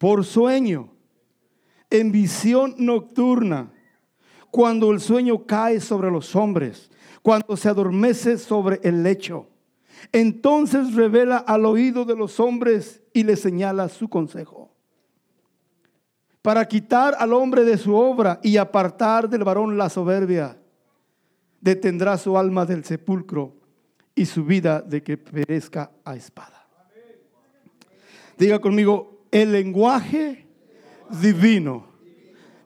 por sueño, en visión nocturna, cuando el sueño cae sobre los hombres, cuando se adormece sobre el lecho. Entonces revela al oído de los hombres y le señala su consejo. Para quitar al hombre de su obra y apartar del varón la soberbia, detendrá su alma del sepulcro y su vida de que perezca a espada. Diga conmigo, el lenguaje divino.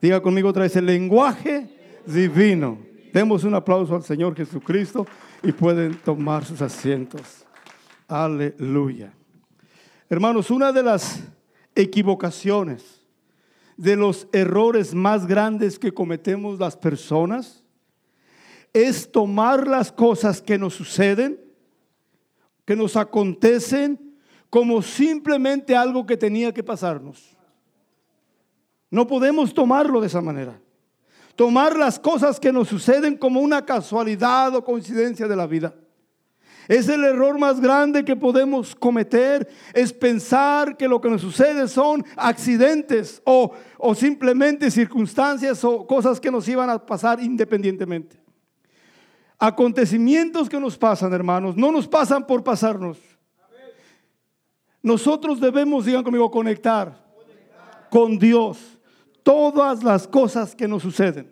Diga conmigo otra vez, el lenguaje divino. Demos un aplauso al Señor Jesucristo y pueden tomar sus asientos. Aleluya. Hermanos, una de las equivocaciones, de los errores más grandes que cometemos las personas, es tomar las cosas que nos suceden, que nos acontecen, como simplemente algo que tenía que pasarnos. No podemos tomarlo de esa manera tomar las cosas que nos suceden como una casualidad o coincidencia de la vida. Es el error más grande que podemos cometer, es pensar que lo que nos sucede son accidentes o, o simplemente circunstancias o cosas que nos iban a pasar independientemente. Acontecimientos que nos pasan, hermanos, no nos pasan por pasarnos. Nosotros debemos, digan conmigo, conectar con Dios todas las cosas que nos suceden.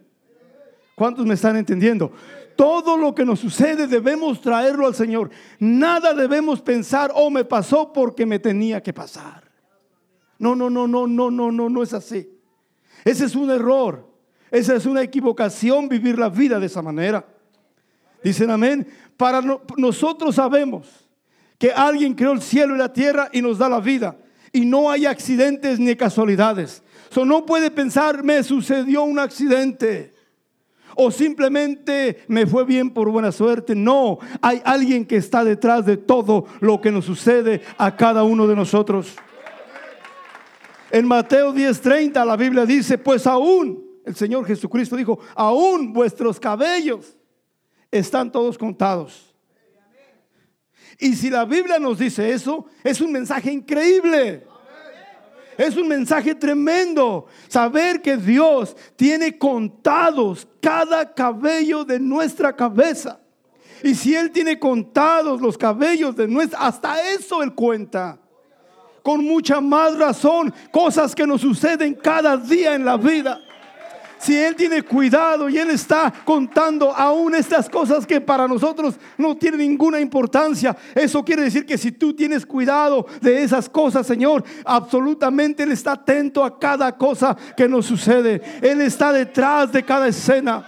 ¿Cuántos me están entendiendo? Todo lo que nos sucede debemos traerlo al Señor. Nada debemos pensar, oh, me pasó porque me tenía que pasar. No, no, no, no, no, no, no, no es así. Ese es un error. Esa es una equivocación vivir la vida de esa manera. Dicen amén. Para nosotros sabemos que alguien creó el cielo y la tierra y nos da la vida. Y no hay accidentes ni casualidades no puede pensar, me sucedió un accidente. O simplemente me fue bien por buena suerte. No, hay alguien que está detrás de todo lo que nos sucede a cada uno de nosotros. En Mateo 10:30 la Biblia dice, pues aún, el Señor Jesucristo dijo, aún vuestros cabellos están todos contados. Y si la Biblia nos dice eso, es un mensaje increíble. Es un mensaje tremendo. Saber que Dios tiene contados cada cabello de nuestra cabeza. Y si Él tiene contados los cabellos de nuestra, hasta eso Él cuenta. Con mucha más razón, cosas que nos suceden cada día en la vida si Él tiene cuidado y Él está contando aún estas cosas que para nosotros no tienen ninguna importancia, eso quiere decir que si tú tienes cuidado de esas cosas, Señor, absolutamente Él está atento a cada cosa que nos sucede. Él está detrás de cada escena.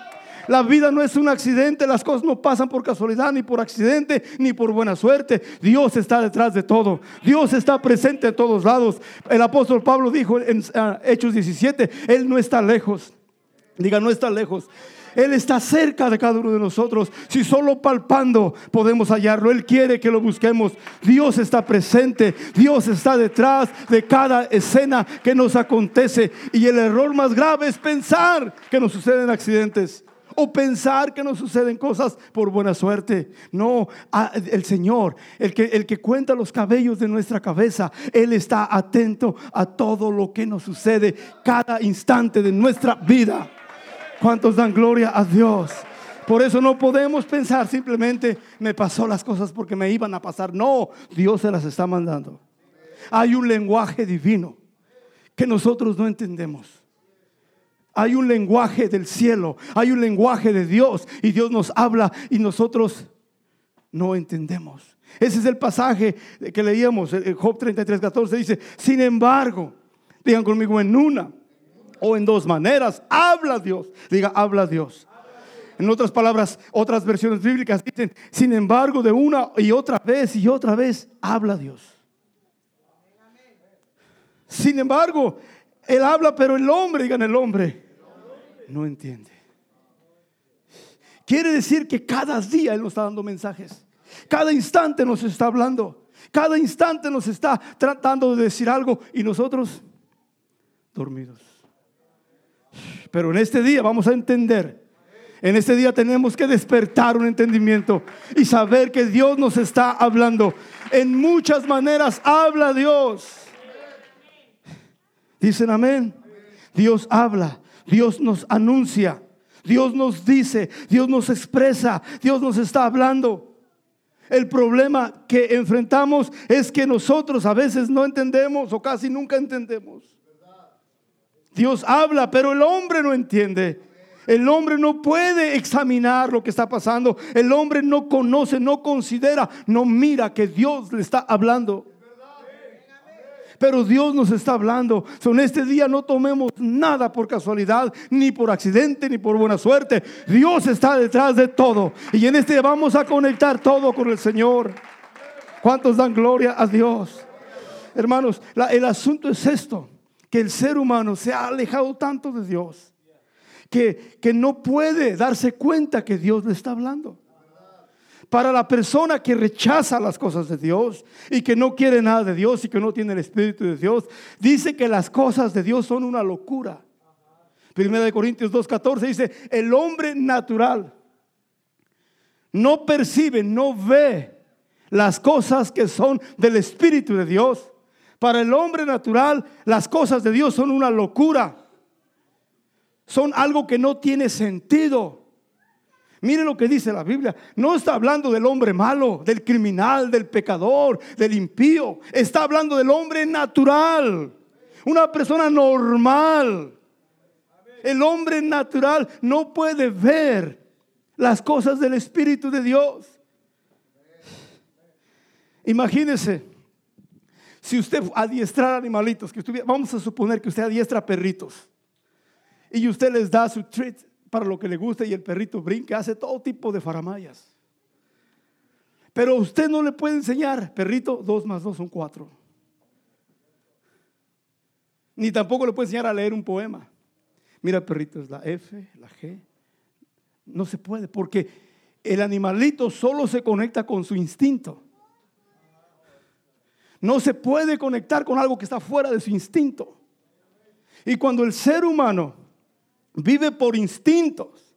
La vida no es un accidente, las cosas no pasan por casualidad, ni por accidente, ni por buena suerte. Dios está detrás de todo. Dios está presente en todos lados. El apóstol Pablo dijo en ah, Hechos 17, Él no está lejos. Diga, no está lejos. Él está cerca de cada uno de nosotros. Si solo palpando podemos hallarlo, Él quiere que lo busquemos. Dios está presente. Dios está detrás de cada escena que nos acontece. Y el error más grave es pensar que nos suceden accidentes. O pensar que nos suceden cosas por buena suerte. No, el Señor, el que, el que cuenta los cabellos de nuestra cabeza, Él está atento a todo lo que nos sucede cada instante de nuestra vida. ¿Cuántos dan gloria a Dios? Por eso no podemos pensar simplemente me pasó las cosas porque me iban a pasar. No, Dios se las está mandando. Hay un lenguaje divino que nosotros no entendemos. Hay un lenguaje del cielo, hay un lenguaje de Dios y Dios nos habla y nosotros no entendemos. Ese es el pasaje que leíamos, Job 33, 14 dice, sin embargo, digan conmigo en una o en dos maneras. Habla Dios. Diga, habla Dios. En otras palabras, otras versiones bíblicas dicen, sin embargo, de una y otra vez y otra vez, habla Dios. Sin embargo, Él habla, pero el hombre, digan el hombre, no entiende. Quiere decir que cada día Él nos está dando mensajes. Cada instante nos está hablando. Cada instante nos está tratando de decir algo y nosotros dormidos. Pero en este día vamos a entender. En este día tenemos que despertar un entendimiento y saber que Dios nos está hablando. En muchas maneras habla Dios. Dicen amén. Dios habla, Dios nos anuncia, Dios nos dice, Dios nos expresa, Dios nos está hablando. El problema que enfrentamos es que nosotros a veces no entendemos o casi nunca entendemos. Dios habla, pero el hombre no entiende. El hombre no puede examinar lo que está pasando. El hombre no conoce, no considera, no mira que Dios le está hablando. Pero Dios nos está hablando. en este día no tomemos nada por casualidad, ni por accidente, ni por buena suerte. Dios está detrás de todo. Y en este vamos a conectar todo con el Señor. ¿Cuántos dan gloria a Dios? Hermanos, el asunto es esto, que el ser humano se ha alejado tanto de Dios, que, que no puede darse cuenta que Dios le está hablando. Para la persona que rechaza las cosas de Dios y que no quiere nada de Dios y que no tiene el Espíritu de Dios, dice que las cosas de Dios son una locura. Primera de Corintios 2.14 dice, el hombre natural no percibe, no ve las cosas que son del Espíritu de Dios. Para el hombre natural, las cosas de Dios son una locura. Son algo que no tiene sentido. Mire lo que dice la Biblia. No está hablando del hombre malo, del criminal, del pecador, del impío. Está hablando del hombre natural. Una persona normal. El hombre natural no puede ver las cosas del Espíritu de Dios. Imagínese, si usted adiestrar animalitos, que vamos a suponer que usted adiestra perritos y usted les da su treat, para lo que le gusta y el perrito brinca, hace todo tipo de faramayas. Pero usted no le puede enseñar, perrito, dos más dos son cuatro. Ni tampoco le puede enseñar a leer un poema. Mira, perrito, es la F, la G. No se puede, porque el animalito solo se conecta con su instinto. No se puede conectar con algo que está fuera de su instinto. Y cuando el ser humano vive por instintos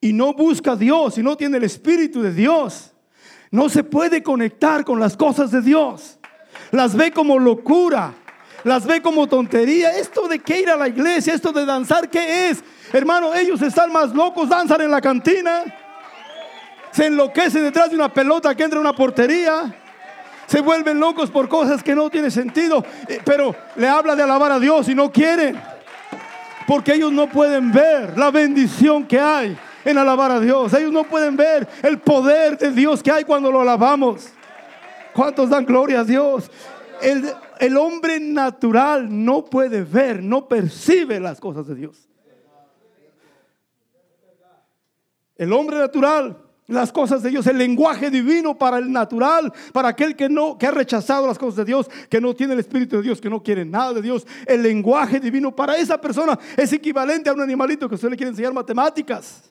y no busca a Dios y no tiene el Espíritu de Dios, no se puede conectar con las cosas de Dios. Las ve como locura, las ve como tontería. Esto de que ir a la iglesia, esto de danzar, ¿qué es? Hermano, ellos están más locos, danzan en la cantina, se enloquecen detrás de una pelota que entra en una portería. Se vuelven locos por cosas que no tienen sentido, eh, pero le habla de alabar a Dios y no quieren. Porque ellos no pueden ver la bendición que hay en alabar a Dios. Ellos no pueden ver el poder de Dios que hay cuando lo alabamos. ¿Cuántos dan gloria a Dios? El, el, hombre natural no puede ver, no percibe las cosas de Dios. El hombre natural las cosas de Dios, el lenguaje divino para el natural, para aquel que no que ha rechazado las cosas de Dios, que no tiene el espíritu de Dios, que no quiere nada de Dios, el lenguaje divino para esa persona es equivalente a un animalito que usted le quiere enseñar matemáticas.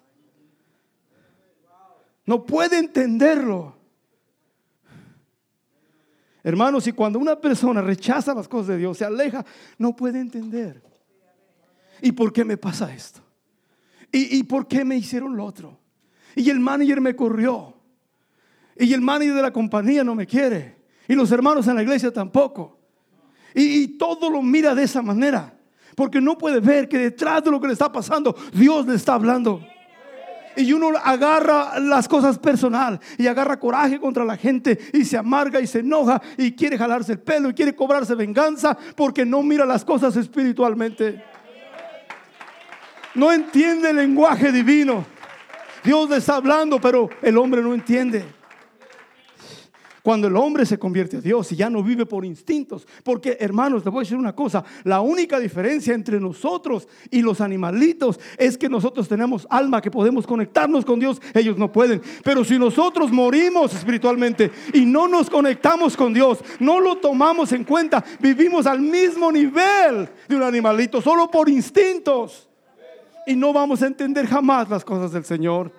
No puede entenderlo. Hermanos, y cuando una persona rechaza las cosas de Dios, se aleja, no puede entender. ¿Y por qué me pasa esto? ¿Y, y por qué me hicieron lo otro? Y el manager me corrió. Y el manager de la compañía no me quiere. Y los hermanos en la iglesia tampoco. Y, todo lo mira de esa manera. Porque no puede ver que detrás de lo que le está pasando, Dios le está hablando. Y uno agarra las cosas personal y agarra coraje contra la gente y se amarga y se enoja y quiere jalarse el pelo y quiere cobrarse venganza porque no mira las cosas espiritualmente. No entiende el lenguaje divino. Dios le está hablando, pero el hombre no entiende. Cuando el hombre se convierte a Dios y ya no vive por instintos. Porque, hermanos, les voy a decir una cosa. La única diferencia entre nosotros y los animalitos es que nosotros tenemos alma que podemos conectarnos con Dios. Ellos no pueden. Pero si nosotros morimos espiritualmente y no nos conectamos con Dios, no lo tomamos en cuenta, vivimos al mismo nivel de un animalito, solo por instintos y no vamos a entender jamás las cosas del Señor.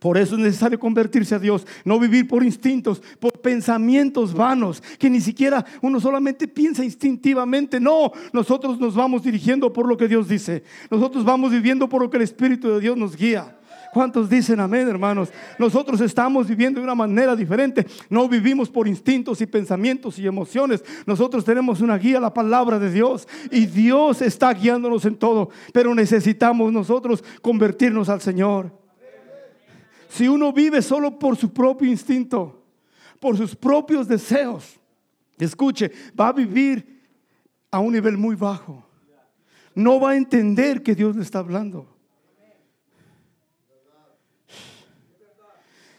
Por eso es necesario convertirse a Dios, no vivir por instintos, por pensamientos vanos, que ni siquiera uno solamente piensa instintivamente. No, nosotros nos vamos dirigiendo por lo que Dios dice. Nosotros vamos viviendo por lo que el Espíritu de Dios nos guía. ¿Cuántos dicen amén, hermanos? Nosotros estamos viviendo de una manera diferente. No vivimos por instintos y pensamientos y emociones. Nosotros tenemos una guía, la palabra de Dios. Y Dios está guiándonos en todo. Pero necesitamos nosotros convertirnos al Señor. Si uno vive solo por su propio instinto, por sus propios deseos, escuche, va a vivir a un nivel muy bajo. No va a entender que Dios le está hablando.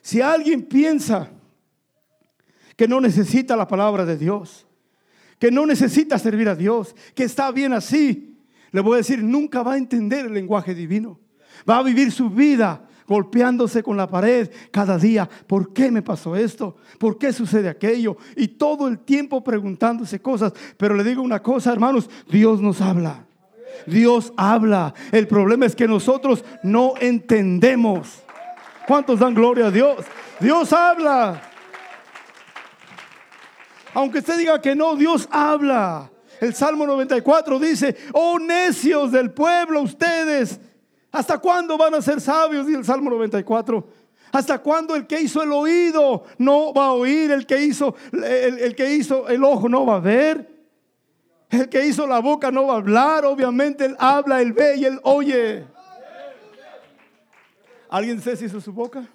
Si alguien piensa que no necesita la palabra de Dios, que no necesita servir a Dios, que está bien así, le voy a decir, nunca va a entender el lenguaje divino. Va a vivir su vida golpeándose con la pared cada día. ¿Por qué me pasó esto? ¿Por qué sucede aquello? Y todo el tiempo preguntándose cosas. Pero le digo una cosa, hermanos, Dios nos habla. Dios habla. El problema es que nosotros no entendemos. ¿Cuántos dan gloria a Dios? Dios habla. Aunque usted diga que no, Dios habla. El Salmo 94 dice, oh necios del pueblo, ustedes, ¿hasta cuándo van a ser sabios? Dice el Salmo 94. ¿Hasta cuándo el que hizo el oído no va a oír? El que hizo el, que hizo el ojo no va a ver. El que hizo la boca no va a hablar. Obviamente él habla, él ve y él oye. ¿Alguien se hizo su boca?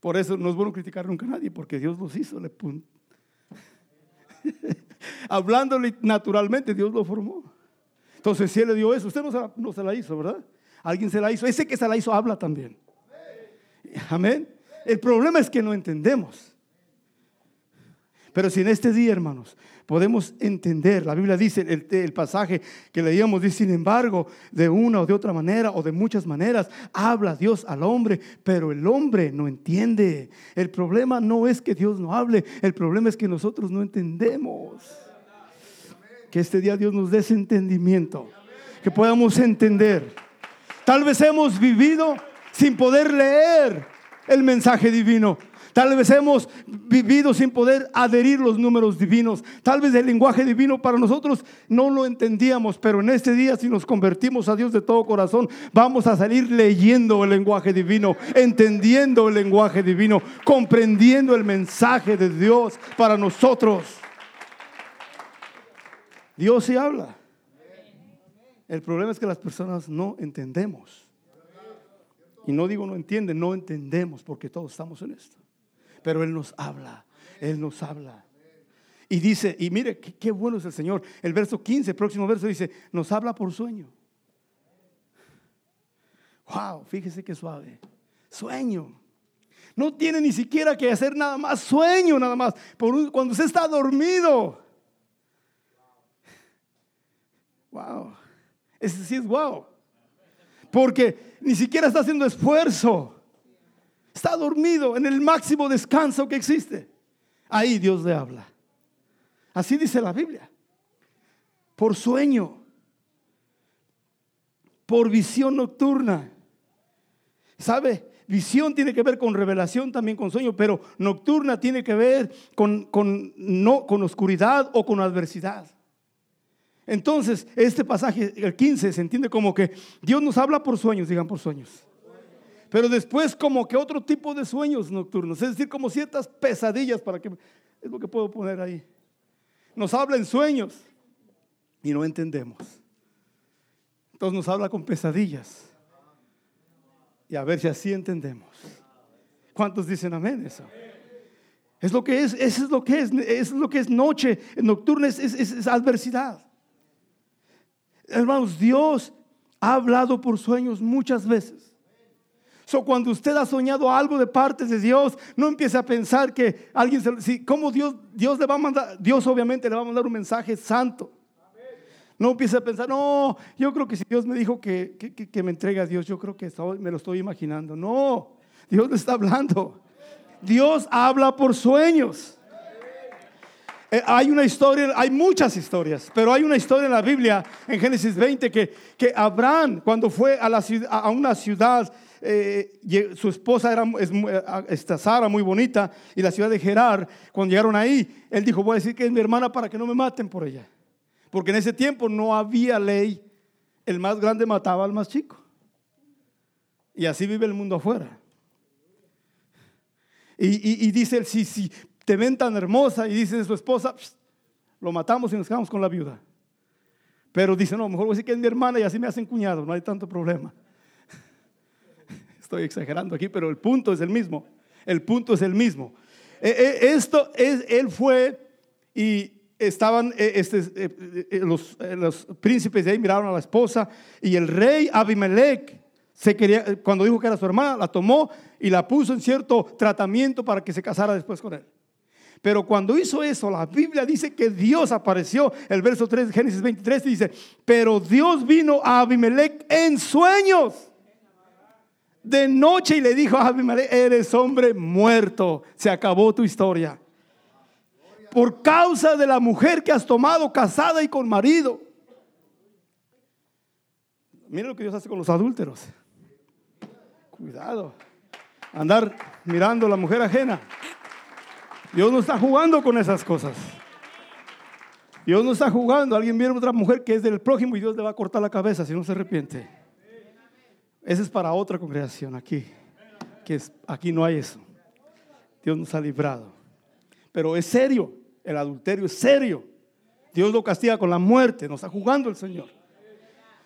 Por eso no es bueno criticar nunca a nadie, porque Dios los hizo. Le Hablándole naturalmente, Dios lo formó. Entonces, si Él le dio eso, usted no no se la hizo, ¿verdad? Alguien se la hizo. Ese que se la hizo habla también. Amén. El problema es que no entendemos. Pero si en este día, hermanos, podemos entender, la Biblia dice, el, pasaje que leíamos, dice, sin embargo, de una o de otra manera o de muchas maneras, habla Dios al hombre, pero el hombre no entiende. El problema no es que Dios no hable, el problema es que nosotros no entendemos. Que este día Dios nos dé ese entendimiento, que podamos entender. Tal vez hemos vivido sin poder leer el mensaje divino. Tal vez hemos vivido sin poder adherir los números divinos. Tal vez el lenguaje divino para nosotros no lo entendíamos, pero en este día si nos convertimos a Dios de todo corazón, vamos a salir leyendo el lenguaje divino, entendiendo el lenguaje divino, comprendiendo el mensaje de Dios para nosotros. Dios sí habla. El problema es que las personas no entendemos. Y no digo no entienden, no entendemos porque todos estamos en esto pero Él nos habla, Él nos habla. Y dice, y mire, qué, bueno es el Señor. El verso 15, el próximo verso dice, nos habla por sueño. Wow, fíjese qué suave. Sueño. No tiene ni siquiera que hacer nada más. Sueño nada más. Por cuando usted está dormido. Wow. Ese sí es wow. Porque ni siquiera está haciendo esfuerzo. Está dormido en el máximo descanso que existe. Ahí Dios le habla. Así dice la Biblia. Por sueño. Por visión nocturna. ¿Sabe? Visión tiene que ver con revelación, también con sueño, pero nocturna tiene que ver con, con, no, con oscuridad o con adversidad. Entonces, este pasaje, el 15, se entiende como que Dios nos habla por sueños, digan por sueños. Pero después como que otro tipo de sueños nocturnos, es decir, como ciertas pesadillas para que es lo que puedo poner ahí. Nos habla en sueños y no entendemos. Entonces nos habla con pesadillas. Y a ver si así entendemos. ¿Cuántos dicen amén eso? Es lo que es, eso es lo que es, es lo que es noche nocturna, es, es adversidad. Hermanos, Dios ha hablado por sueños muchas veces cuando usted ha soñado algo de parte de Dios, no empiece a pensar que alguien, se, si, ¿cómo Dios, Dios le va a mandar? Dios obviamente le va a mandar un mensaje santo. No empiece a pensar, no, yo creo que si Dios me dijo que, que, me entregue a Dios, yo creo que me lo estoy imaginando. No, Dios le está hablando. Dios habla por sueños. Eh, hay una historia, hay muchas historias, pero hay una historia en la Biblia, en Génesis 20, que, que Abraham, cuando fue a una ciudad eh, su esposa era eh, esta Sara muy bonita y la ciudad de Gerar, cuando llegaron ahí, él dijo, voy a decir que es mi hermana para que no me maten por ella. Porque en ese tiempo no había ley el más grande mataba al más chico. Y así vive el mundo afuera. Y, dice si, si te ven tan hermosa y dice su esposa, lo matamos y nos quedamos con la viuda. Pero dice, no, mejor voy a decir que es mi hermana y así me hacen cuñado, no hay tanto problema. Estoy exagerando aquí, pero el punto es el mismo. El punto es el mismo. E, e, esto es, él fue y estaban eh, este, eh, eh, los, los, príncipes de ahí miraron a la esposa y el rey Abimelech se quería, cuando dijo que era su hermana, la tomó y la puso en cierto tratamiento para que se casara después con él. Pero cuando hizo eso, la Biblia dice que Dios apareció. El verso 3 de Génesis 23 dice, pero Dios vino a Abimelech en sueños de noche y le dijo a Abimelech, eres hombre muerto, se acabó tu historia. Por causa de la mujer que has tomado casada y con marido. Mira lo que Dios hace con los adúlteros. Cuidado. Andar mirando a la mujer ajena. Dios no está jugando con esas cosas. Dios no está jugando. Alguien viene a otra mujer que es del prójimo y Dios le va a cortar la cabeza si no se arrepiente. Ese es para otra congregación aquí. Que es, aquí no hay eso. Dios nos ha librado. Pero es serio. El adulterio es serio. Dios lo castiga con la muerte. No está jugando el Señor.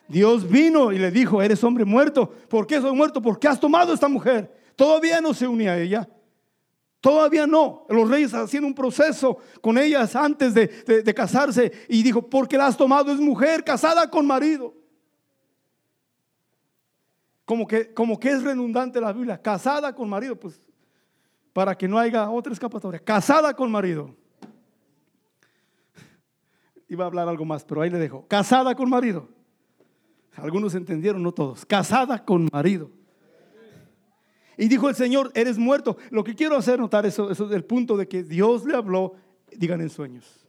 Dios vino y le dijo, eres hombre muerto. ¿Por qué soy muerto? Porque has tomado esta mujer. Todavía no se unía a ella. Todavía no. Los reyes hacían un proceso con ellas antes de, casarse y dijo, porque la has tomado es mujer casada con marido. Como que, como que es redundante la Biblia, casada con marido, pues para que no haya otra escapatoria. Casada con marido. Iba a hablar algo más, pero ahí le dejo. Casada con marido. Algunos entendieron, no todos. Casada con marido. Y dijo el Señor, eres muerto. Lo que quiero hacer notar es el punto de que Dios le habló, digan en sueños.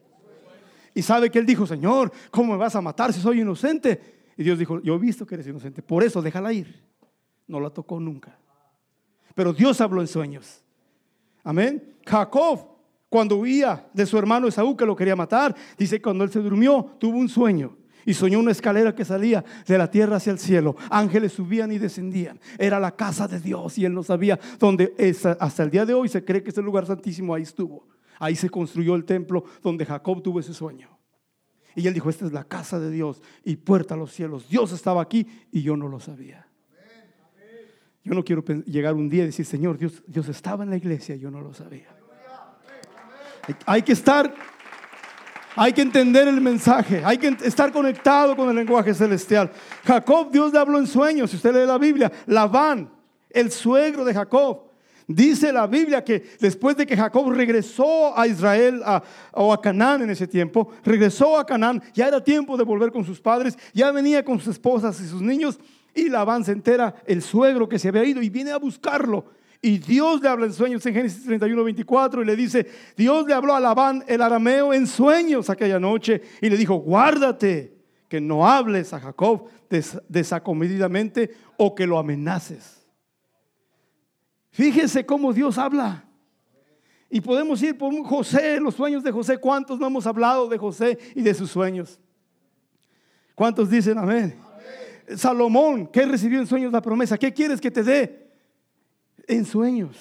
Y sabe que él dijo, Señor, ¿cómo me vas a matar si soy inocente? Y Dios dijo, yo he visto que eres inocente, por eso déjala ir. No la tocó nunca. Pero Dios habló en sueños. Amén. Jacob, cuando huía de su hermano Esaú que lo quería matar, dice cuando él se durmió, tuvo un sueño y soñó una escalera que salía de la tierra hacia el cielo. Ángeles subían y descendían. Era la casa de Dios y él no sabía dónde hasta el día de hoy se cree que ese lugar santísimo ahí estuvo. Ahí se construyó el templo donde Jacob tuvo ese sueño. Y él dijo, esta es la casa de Dios y puerta a los cielos. Dios estaba aquí y yo no lo sabía. Yo no quiero llegar un día y decir, Señor, Dios, Dios estaba en la iglesia yo no lo sabía. Hay que estar hay que entender el mensaje, hay que estar conectado con el lenguaje celestial. Jacob, Dios le habló en sueños, si usted lee la Biblia, Labán, el suegro de Jacob. Dice la Biblia que después de que Jacob regresó a Israel o a Canaán en ese tiempo, regresó a Canaán, ya era tiempo de volver con sus padres, ya venía con sus esposas y sus niños, y Labán se entera, el suegro que se había ido, y viene a buscarlo. Y Dios le habla en sueños en Génesis 31, 24 y le dice, Dios le habló a Labán el arameo en sueños aquella noche y le dijo, guárdate que no hables a Jacob desacomedidamente o que lo amenaces. Fíjese cómo Dios habla. Y podemos ir por José, los sueños de José. ¿Cuántos no hemos hablado de José y de sus sueños? ¿Cuántos dicen amén? Salomón, ¿qué recibió en sueños la promesa? ¿Qué quieres que te dé? en sueños.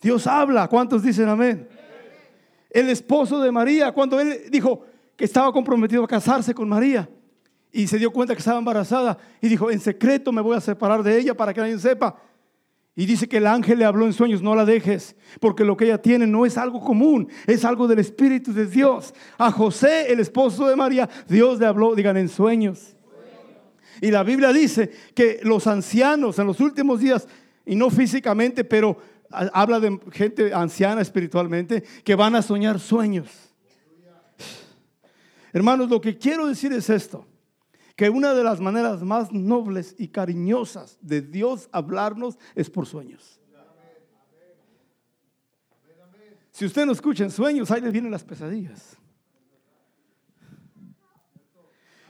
Dios habla. ¿Cuántos dicen amén? El esposo de María, cuando él dijo que estaba comprometido a casarse con María y se dio cuenta que estaba embarazada y dijo, en secreto me voy a separar de ella para que nadie sepa. Y dice que el ángel le habló en sueños, no la dejes, porque lo que ella tiene no es algo común, es algo del Espíritu de Dios. A José, el esposo de María, Dios le habló, digan, en sueños. Y la Biblia dice que los ancianos en los últimos días y no físicamente, pero habla de gente anciana espiritualmente que van a soñar sueños. Hermanos, lo que quiero decir es esto, que una de las maneras más nobles y cariñosas de Dios hablarnos es por sueños. Si usted no escucha en sueños, ahí le vienen las pesadillas.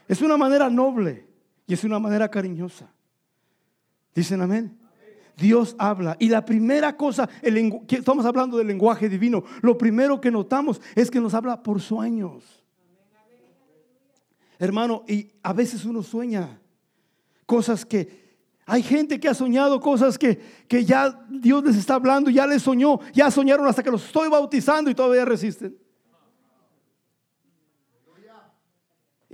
Es una manera noble y es una manera cariñosa. Dicen amén. Dios habla. Y la primera cosa, estamos hablando del lenguaje divino, lo primero que notamos es que nos habla por sueños. Hermano, y a veces uno sueña cosas que hay gente que ha soñado cosas que, que ya Dios les está hablando, ya les soñó, ya soñaron hasta que los estoy bautizando y todavía resisten.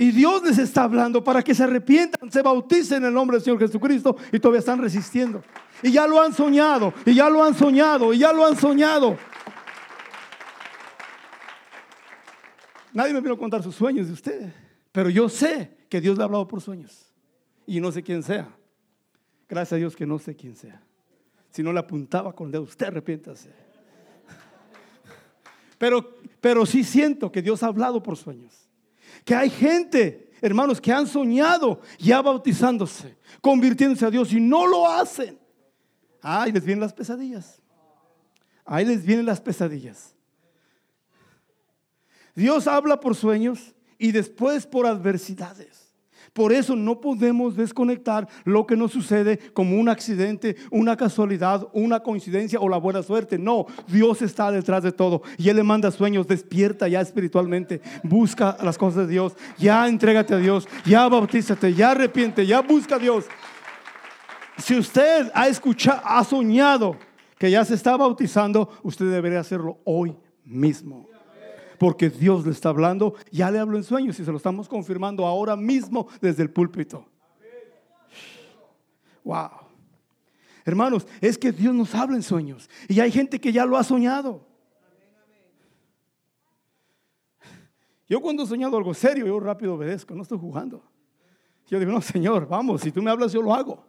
Y Dios les está hablando para que se arrepientan, se bauticen en el nombre del Señor Jesucristo y todavía están resistiendo. Y ya lo han soñado, y ya lo han soñado, y ya lo han soñado. Nadie me vino a contar sus sueños de usted, pero yo sé que Dios le ha hablado por sueños. Y no sé quién sea. Gracias a Dios que no sé quién sea. Si no le apuntaba con el dedo, usted arrepiéntase. Pero, pero sí siento que Dios ha hablado por sueños. Que hay gente, hermanos, que han soñado ya bautizándose, convirtiéndose a Dios y no lo hacen. Ahí les vienen las pesadillas. Ahí les vienen las pesadillas. Dios habla por sueños y después por adversidades. Por eso no podemos desconectar lo que nos sucede como un accidente, una casualidad, una coincidencia o la buena suerte. No, Dios está detrás de todo y Él le manda sueños. Despierta ya espiritualmente, busca las cosas de Dios, ya entrégate a Dios, ya bautízate, ya arrepiente, ya busca a Dios. Si usted ha escuchado, ha soñado que ya se está bautizando, usted debería hacerlo hoy mismo porque Dios le está hablando, ya le habló en sueños y se lo estamos confirmando ahora mismo desde el púlpito. Wow. Hermanos, es que Dios nos habla en sueños y hay gente que ya lo ha soñado. Yo cuando he soñado algo serio, yo rápido obedezco, no estoy jugando. Yo digo, no, Señor, vamos, si tú me hablas, yo lo hago.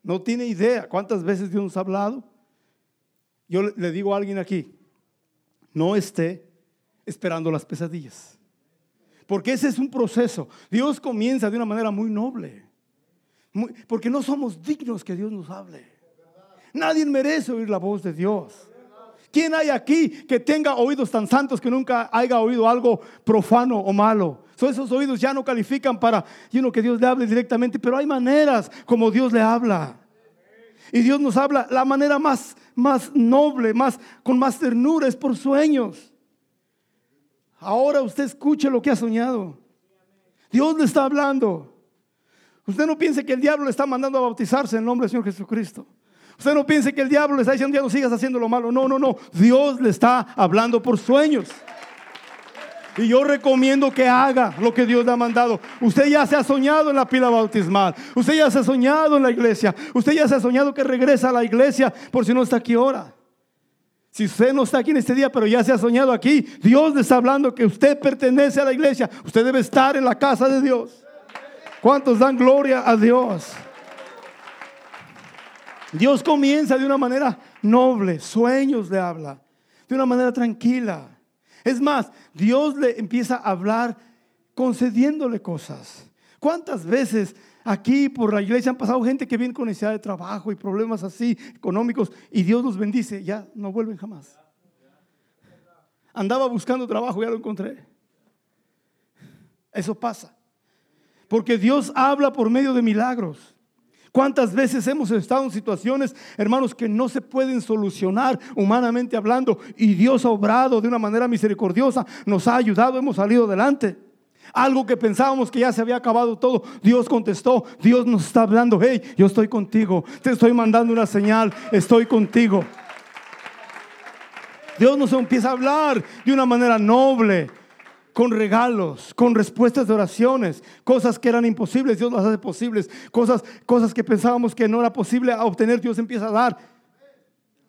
No tiene idea cuántas veces Dios nos ha hablado. Yo le digo a alguien aquí, no esté esperando las pesadillas. Porque ese es un proceso. Dios comienza de una manera muy noble. porque no somos dignos que Dios nos hable. Nadie merece oír la voz de Dios. ¿Quién hay aquí que tenga oídos tan santos que nunca haya oído algo profano o malo? esos oídos ya no califican para que Dios le hable directamente, pero hay maneras como Dios le habla. Y Dios nos habla la manera más, más noble, más, con más ternura, es por sueños. Ahora usted escuche lo que ha soñado. Dios le está hablando. Usted no piense que el diablo le está mandando a bautizarse en nombre del Señor Jesucristo. Usted no piense que el diablo le está diciendo ya no sigas haciendo lo malo. No, no, no. Dios le está hablando por sueños. Y yo recomiendo que haga lo que Dios le ha mandado. Usted ya se ha soñado en la pila bautismal. Usted ya se ha soñado en la iglesia. Usted ya se ha soñado que regresa a la iglesia por si no está aquí ahora. Si usted no está aquí en este día, pero ya se ha soñado aquí, Dios le está hablando que usted pertenece a la iglesia. Usted debe estar en la casa de Dios. ¿Cuántos dan gloria a Dios? Dios comienza de una manera noble, sueños le habla, de una manera tranquila. Es más, Dios le empieza a hablar concediéndole cosas. ¿Cuántas veces Aquí por la iglesia han pasado gente que viene con necesidad de trabajo y problemas así económicos y Dios los bendice, ya no vuelven jamás. Andaba buscando trabajo, ya lo encontré. Eso pasa. Porque Dios habla por medio de milagros. ¿Cuántas veces hemos estado en situaciones, hermanos, que no se pueden solucionar humanamente hablando y Dios ha obrado de una manera misericordiosa, nos ha ayudado, hemos salido adelante? Algo que pensábamos que ya se había acabado todo. Dios contestó, Dios nos está hablando, hey, yo estoy contigo, te estoy mandando una señal, estoy contigo. Dios nos empieza a hablar de una manera noble, con regalos, con respuestas de oraciones, cosas que eran imposibles, Dios las hace posibles, cosas, cosas que pensábamos que no era posible obtener, Dios empieza a dar.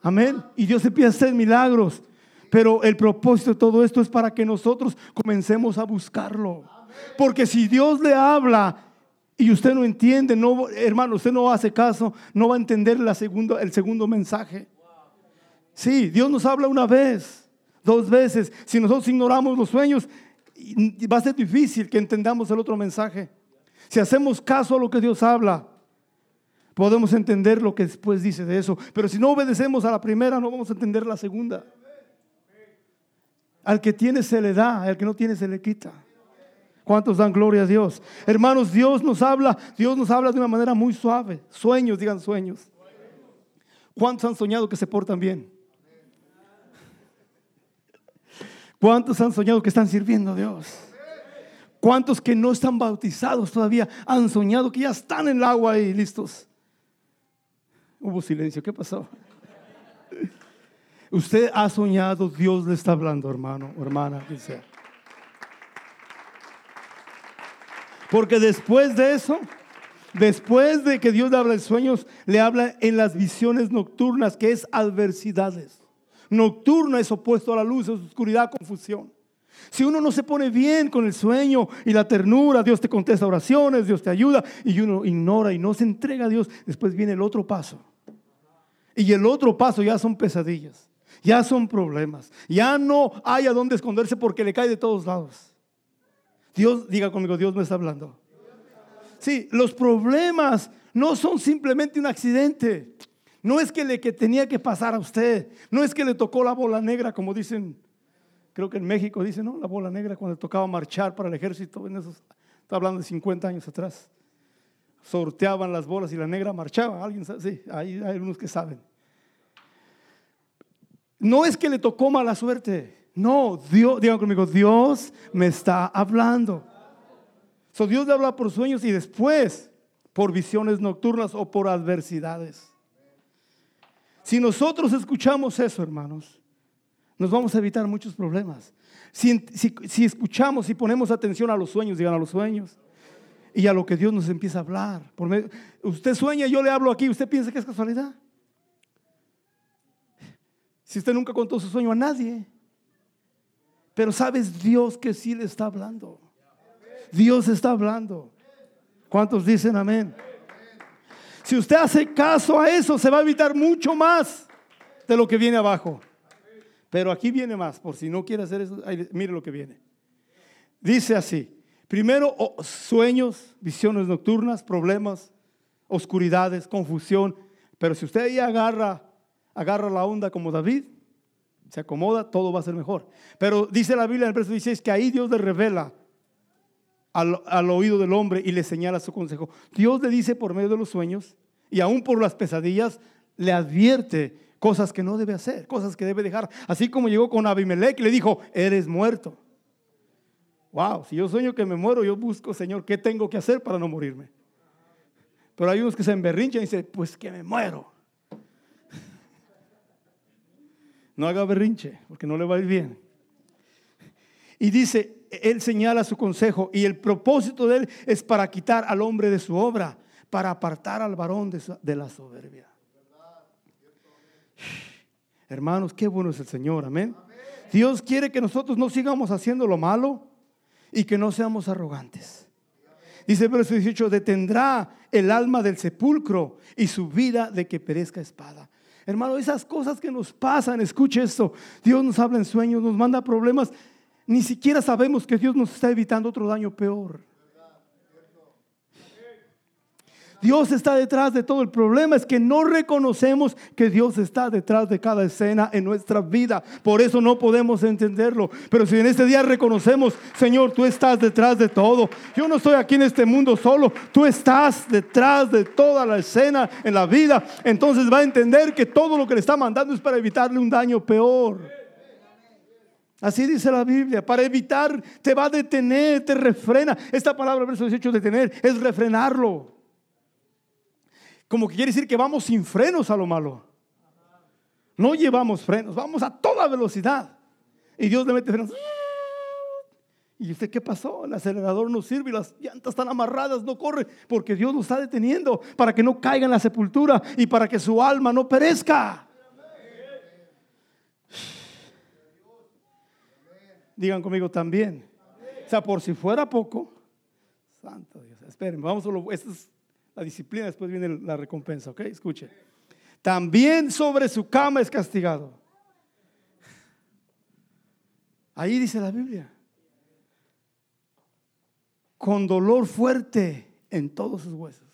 Amén. Y Dios empieza a hacer milagros. Pero el propósito de todo esto es para que nosotros comencemos a buscarlo. Porque si Dios le habla y usted no entiende, no, hermano, usted no hace caso, no va a entender la segunda, el segundo mensaje. Sí, Dios nos habla una vez, dos veces. Si nosotros ignoramos los sueños, va a ser difícil que entendamos el otro mensaje. Si hacemos caso a lo que Dios habla, podemos entender lo que después dice de eso. Pero si no obedecemos a la primera, no vamos a entender la segunda. Al que tiene se le da, al que no tiene se le quita. ¿Cuántos dan gloria a Dios? Hermanos, Dios nos habla, Dios nos habla de una manera muy suave. Sueños, digan sueños. ¿Cuántos han soñado que se portan bien? ¿Cuántos han soñado que están sirviendo a Dios? ¿Cuántos que no están bautizados todavía han soñado que ya están en el agua y listos? Hubo silencio, ¿qué pasó? Usted ha soñado, Dios le está hablando, hermano, hermana, dice. Porque después de eso, después de que Dios le habla en sueños, le habla en las visiones nocturnas, que es adversidades. Nocturna es opuesto a la luz, es oscuridad, confusión. Si uno no se pone bien con el sueño y la ternura, Dios te contesta oraciones, Dios te ayuda y uno ignora y no se entrega a Dios, después viene el otro paso. Y el otro paso ya son pesadillas, ya son problemas, ya no hay a dónde esconderse porque le cae de todos lados. Dios, diga conmigo, Dios me está hablando. Sí, los problemas no son simplemente un accidente. No es que le que tenía que pasar a usted. No es que le tocó la bola negra, como dicen, creo que en México dicen, ¿no? La bola negra cuando le tocaba marchar para el ejército. Está hablando de 50 años atrás. Sorteaban las bolas y la negra marchaba. Alguien sabe? Sí, hay, hay algunos que saben. No es que le tocó mala suerte. No, Dios, digan conmigo, Dios me está hablando. So, Dios le habla por sueños y después por visiones nocturnas o por adversidades. Si nosotros escuchamos eso, hermanos, nos vamos a evitar muchos problemas. Si, si, escuchamos y ponemos atención a los sueños, digan a los sueños, y a lo que Dios nos empieza a hablar. usted sueña, yo le hablo aquí, ¿usted piensa que es casualidad? Si usted nunca contó su sueño a nadie, pero sabes Dios que sí le está hablando. Dios está hablando. ¿Cuántos dicen amén? Si usted hace caso a eso, se va a evitar mucho más de lo que viene abajo. Pero aquí viene más, por si no quiere hacer eso, mire lo que viene. Dice así, primero sueños, visiones nocturnas, problemas, oscuridades, confusión. Pero si usted ahí agarra, agarra la onda como David, se acomoda, todo va a ser mejor. Pero dice la Biblia en el verso 16 que ahí Dios le revela al, oído del hombre y le señala su consejo. Dios le dice por medio de los sueños y aún por las pesadillas, le advierte cosas que no debe hacer, cosas que debe dejar. Así como llegó con Abimelech y le dijo, eres muerto. Wow, si yo sueño que me muero, yo busco, Señor, ¿qué tengo que hacer para no morirme? Pero hay unos que se emberrinchan y dicen, pues que me muero. No haga berrinche, porque no le va a ir bien. Y dice, él señala su consejo y el propósito de él es para quitar al hombre de su obra, para apartar al varón de, la soberbia. Hermanos, qué bueno es el Señor, amén. Dios quiere que nosotros no sigamos haciendo lo malo y que no seamos arrogantes. Dice el verso 18, detendrá el alma del sepulcro y su vida de que perezca espada. Hermano, esas cosas que nos pasan, escuche esto. Dios nos habla en sueños, nos manda problemas. Ni siquiera sabemos que Dios nos está evitando otro daño peor. Dios está detrás de todo. El problema es que no reconocemos que Dios está detrás de cada escena en nuestra vida. Por eso no podemos entenderlo. Pero si en este día reconocemos, Señor, tú estás detrás de todo. Yo no estoy aquí en este mundo solo. Tú estás detrás de toda la escena en la vida. Entonces va a entender que todo lo que le está mandando es para evitarle un daño peor. Así dice la Biblia, para evitar, te va a detener, te refrena. Esta palabra, verso 18, detener, es refrenarlo. Como que quiere decir que vamos sin frenos a lo malo. No llevamos frenos, vamos a toda velocidad. Y Dios le mete frenos. ¿Y usted qué pasó? El acelerador no sirve las llantas están amarradas, no corre, porque Dios nos está deteniendo para que no caiga en la sepultura y para que su alma no perezca. Digan conmigo también. O sea, por si fuera poco, santo Dios, esperen, vamos esto es la disciplina, después viene la recompensa, ¿ok? Escuche. También sobre su cama es castigado. Ahí dice la Biblia. Con dolor fuerte en todos sus huesos.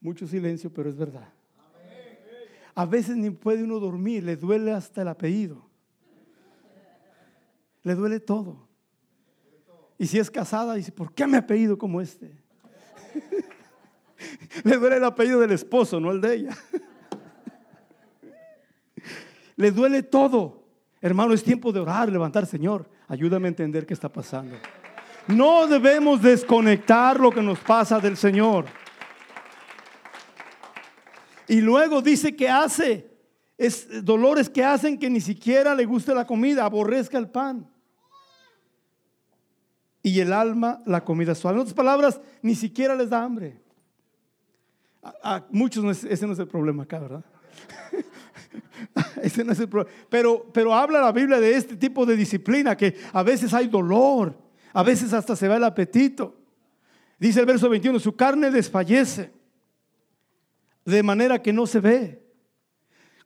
Mucho silencio, pero es verdad. A veces ni puede uno dormir, le duele hasta el apellido. Le duele todo. Y si es casada, dice, ¿por qué me apellido como este? Le duele el apellido del esposo, no el de ella. Le duele todo. Hermano, es tiempo de orar, levantar, Señor, ayúdame a entender qué está pasando. No debemos desconectar lo que nos pasa del Señor. Y luego dice que hace, es dolores que hacen que ni siquiera le guste la comida, aborrezca el pan. Y el alma la comida suave. En otras palabras, ni siquiera les da hambre. A, muchos ese no es el problema acá, ¿verdad? ese no es el problema. Pero, pero habla la Biblia de este tipo de disciplina que a veces hay dolor, a veces hasta se va el apetito. Dice el verso 21, su carne desfallece de manera que no se ve.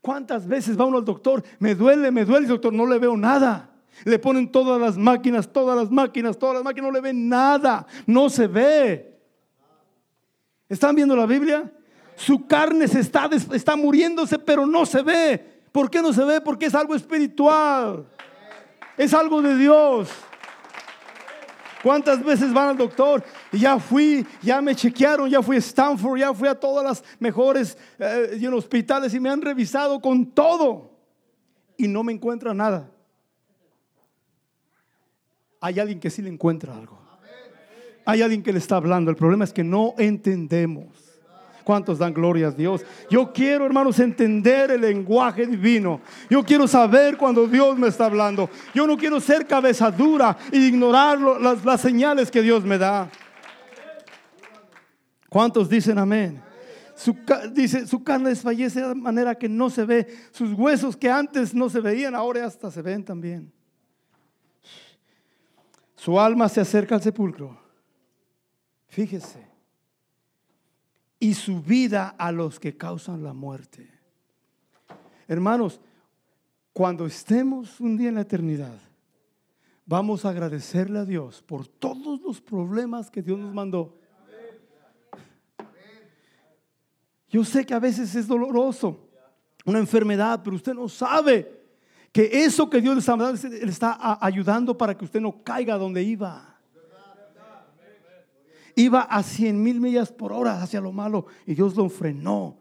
¿Cuántas veces va uno al doctor? Me duele, me duele, doctor, no le veo nada. Le ponen todas las máquinas, todas las máquinas, todas las máquinas, no le ven nada, no se ve. ¿Están viendo la Biblia? Su carne se está, está muriéndose, pero no se ve. ¿Por qué no se ve? Porque es algo espiritual. Es algo de Dios. ¿Cuántas veces van al doctor? Ya fui, ya me chequearon, ya fui a Stanford, ya fui a todas las mejores eh, hospitales y me han revisado con todo. Y no me encuentra nada. Hay alguien que sí le encuentra algo. Hay alguien que le está hablando. El problema es que no entendemos. ¿Cuántos dan gloria a Dios? Yo quiero, hermanos, entender el lenguaje divino. Yo quiero saber cuando Dios me está hablando. Yo no quiero ser cabeza dura e ignorar las, señales que Dios me da. ¿Cuántos dicen amén? Su, dice, su carne desfallece de manera que no se ve. Sus huesos que antes no se veían, ahora hasta se ven también. Su alma se acerca al sepulcro. Fíjese y su vida a los que causan la muerte. Hermanos, cuando estemos un día en la eternidad, vamos a agradecerle a Dios por todos los problemas que Dios nos mandó. Yo sé que a veces es doloroso, una enfermedad, pero usted no sabe que eso que Dios le está, ayudando para que usted no caiga donde iba iba a 100 mil millas por hora hacia lo malo y Dios lo frenó.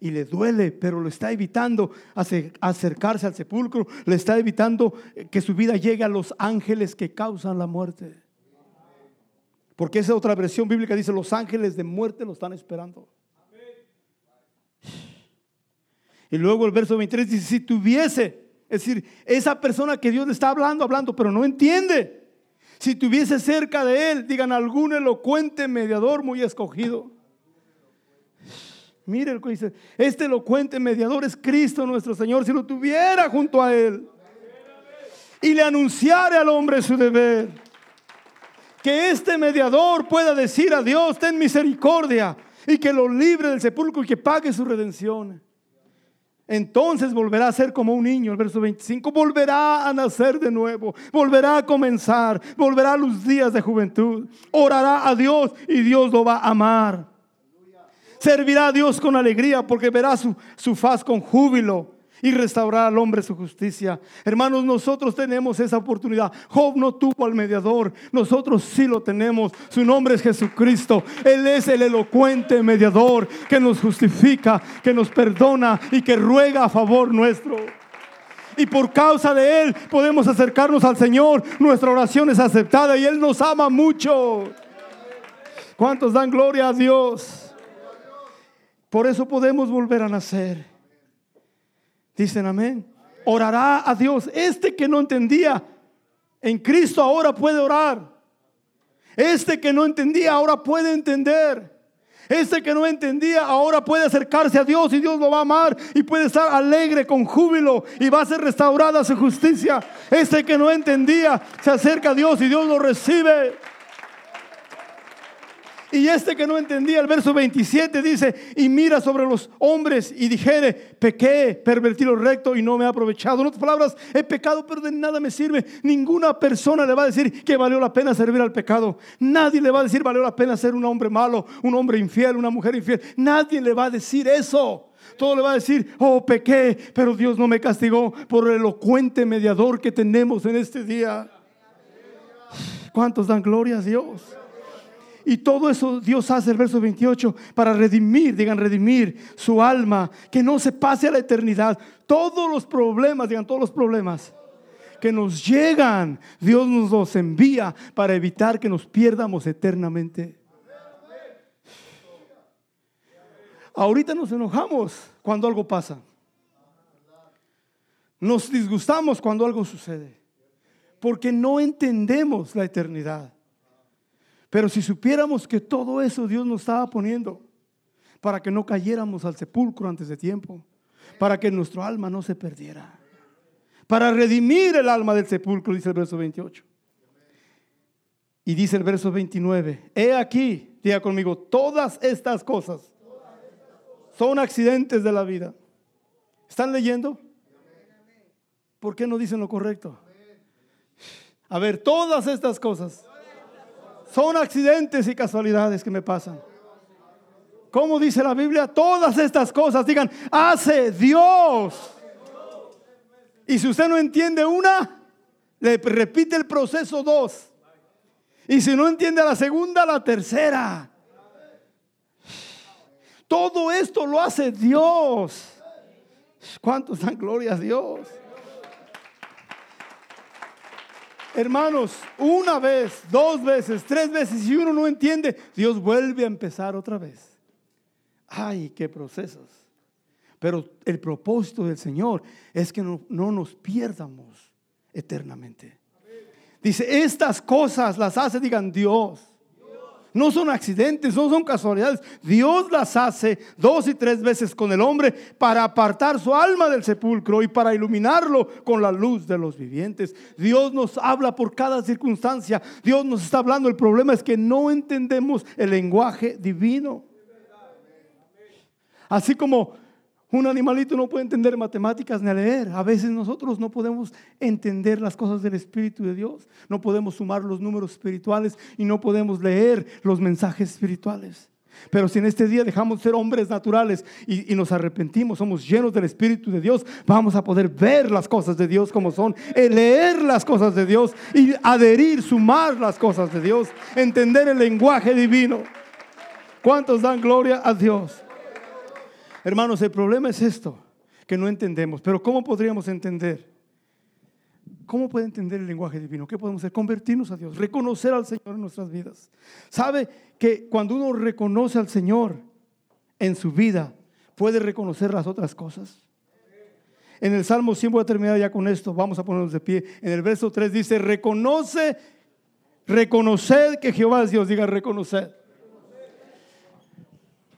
Y le duele, pero lo está evitando acercarse al sepulcro, le está evitando que su vida llegue a los ángeles que causan la muerte. Porque esa otra versión bíblica dice, los ángeles de muerte lo están esperando. Y luego el verso 23 dice, si tuviese, es decir, esa persona que Dios le está hablando, hablando, pero no entiende. Si tuviese cerca de él, digan algún elocuente mediador muy escogido. Mire dice, este elocuente mediador es Cristo nuestro Señor, si lo tuviera junto a él. Y le anunciare al hombre su deber. Que este mediador pueda decir a Dios, ten misericordia, y que lo libre del sepulcro y que pague su redención. Entonces volverá a ser como un niño, el verso 25, volverá a nacer de nuevo, volverá a comenzar, volverá a los días de juventud, orará a Dios y Dios lo va a amar. Servirá a Dios con alegría porque verá su, su faz con júbilo y restaurar al hombre su justicia. Hermanos, nosotros tenemos esa oportunidad. Job no tuvo al mediador, nosotros sí lo tenemos. Su nombre es Jesucristo. Él es el elocuente mediador que nos justifica, que nos perdona y que ruega a favor nuestro. Y por causa de Él podemos acercarnos al Señor. Nuestra oración es aceptada y Él nos ama mucho. ¿Cuántos dan gloria a Dios? Por eso podemos volver a nacer. Dicen amén. Orará a Dios. Este que no entendía en Cristo ahora puede orar. Este que no entendía ahora puede entender. Este que no entendía ahora puede acercarse a Dios y Dios lo va a amar y puede estar alegre con júbilo y va a ser restaurada su justicia. Este que no entendía se acerca a Dios y Dios lo recibe. Y este que no entendía, el verso 27 dice, y mira sobre los hombres y dijere, pequé, pervertí lo recto y no me ha aprovechado. En otras palabras, he pecado, pero de nada me sirve. Ninguna persona le va a decir que valió la pena servir al pecado. Nadie le va a decir valió la pena ser un hombre malo, un hombre infiel, una mujer infiel. Nadie le va a decir eso. Todo le va a decir, oh, pequé, pero Dios no me castigó por el elocuente mediador que tenemos en este día. ¿Cuántos dan gloria a Dios? Y todo eso Dios hace, el verso 28, para redimir, digan redimir su alma, que no se pase a la eternidad. Todos los problemas, digan todos los problemas, que nos llegan, Dios nos los envía para evitar que nos pierdamos eternamente. Ahorita nos enojamos cuando algo pasa. Nos disgustamos cuando algo sucede. Porque no entendemos la eternidad. Pero si supiéramos que todo eso Dios nos estaba poniendo para que no cayéramos al sepulcro antes de tiempo, para que nuestro alma no se perdiera, para redimir el alma del sepulcro, dice el verso 28. Y dice el verso 29, he aquí, diga conmigo, todas estas cosas son accidentes de la vida. ¿Están leyendo? ¿Por qué no dicen lo correcto? A ver, todas estas cosas son accidentes y casualidades que me pasan. ¿Cómo dice la Biblia? Todas estas cosas, digan, hace Dios. Y si usted no entiende una, le repite el proceso dos. Y si no entiende la segunda, la tercera. Todo esto lo hace Dios. ¿Cuántos dan gloria a Dios? Hermanos, una vez, dos veces, tres veces, si uno no entiende, Dios vuelve a empezar otra vez. Ay, qué procesos. Pero el propósito del Señor es que no, no nos pierdamos eternamente. Dice, estas cosas las hace, digan Dios. No son accidentes, no son casualidades. Dios las hace dos y tres veces con el hombre para apartar su alma del sepulcro y para iluminarlo con la luz de los vivientes. Dios nos habla por cada circunstancia. Dios nos está hablando. El problema es que no entendemos el lenguaje divino. Así como un animalito no puede entender matemáticas ni leer. A veces nosotros no podemos entender las cosas del Espíritu de Dios. No podemos sumar los números espirituales y no podemos leer los mensajes espirituales. Pero si en este día dejamos de ser hombres naturales y, y, nos arrepentimos, somos llenos del Espíritu de Dios, vamos a poder ver las cosas de Dios como son, eh, leer las cosas de Dios y adherir, sumar las cosas de Dios, entender el lenguaje divino. ¿Cuántos dan gloria a Dios? Hermanos, el problema es esto, que no entendemos. Pero ¿cómo podríamos entender? ¿Cómo puede entender el lenguaje divino? ¿Qué podemos hacer? Convertirnos a Dios, reconocer al Señor en nuestras vidas. ¿Sabe que cuando uno reconoce al Señor en su vida, puede reconocer las otras cosas? En el Salmo 100 voy a terminar ya con esto, vamos a ponernos de pie. En el verso 3 dice, reconoce, reconoced que Jehová es Dios, diga reconocer.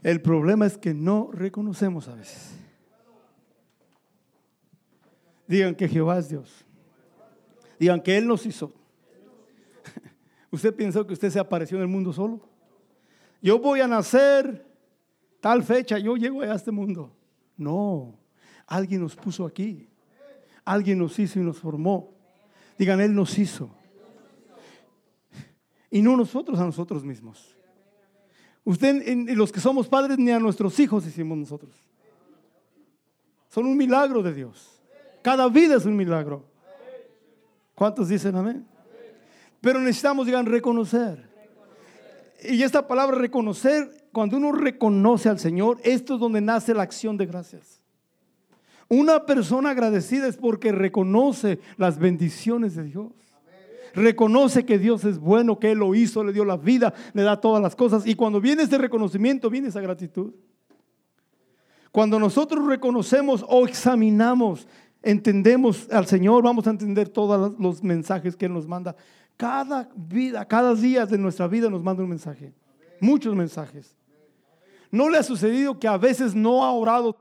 El problema es que no reconocemos a veces. Digan que Jehová es Dios. Digan que Él nos hizo. ¿Usted pensó que usted se apareció en el mundo solo? Yo voy a nacer tal fecha, yo llego a este mundo. No, alguien nos puso aquí. Alguien nos hizo y nos formó. Digan, Él nos hizo. Y no nosotros a nosotros mismos. Usted, los que somos padres, ni a nuestros hijos hicimos nosotros. Son un milagro de Dios. Cada vida es un milagro. ¿Cuántos dicen amén? Pero necesitamos, digan, reconocer. Y esta palabra reconocer, cuando uno reconoce al Señor, esto es donde nace la acción de gracias. Una persona agradecida es porque reconoce las bendiciones de Dios reconoce que Dios es bueno, que Él lo hizo, le dio la vida, le da todas las cosas. Y cuando viene ese reconocimiento, viene esa gratitud. Cuando nosotros reconocemos o examinamos, entendemos al Señor, vamos a entender todos los mensajes que Él nos manda. Cada vida, cada día de nuestra vida nos manda un mensaje. Muchos mensajes. ¿No le ha sucedido que a veces no ha orado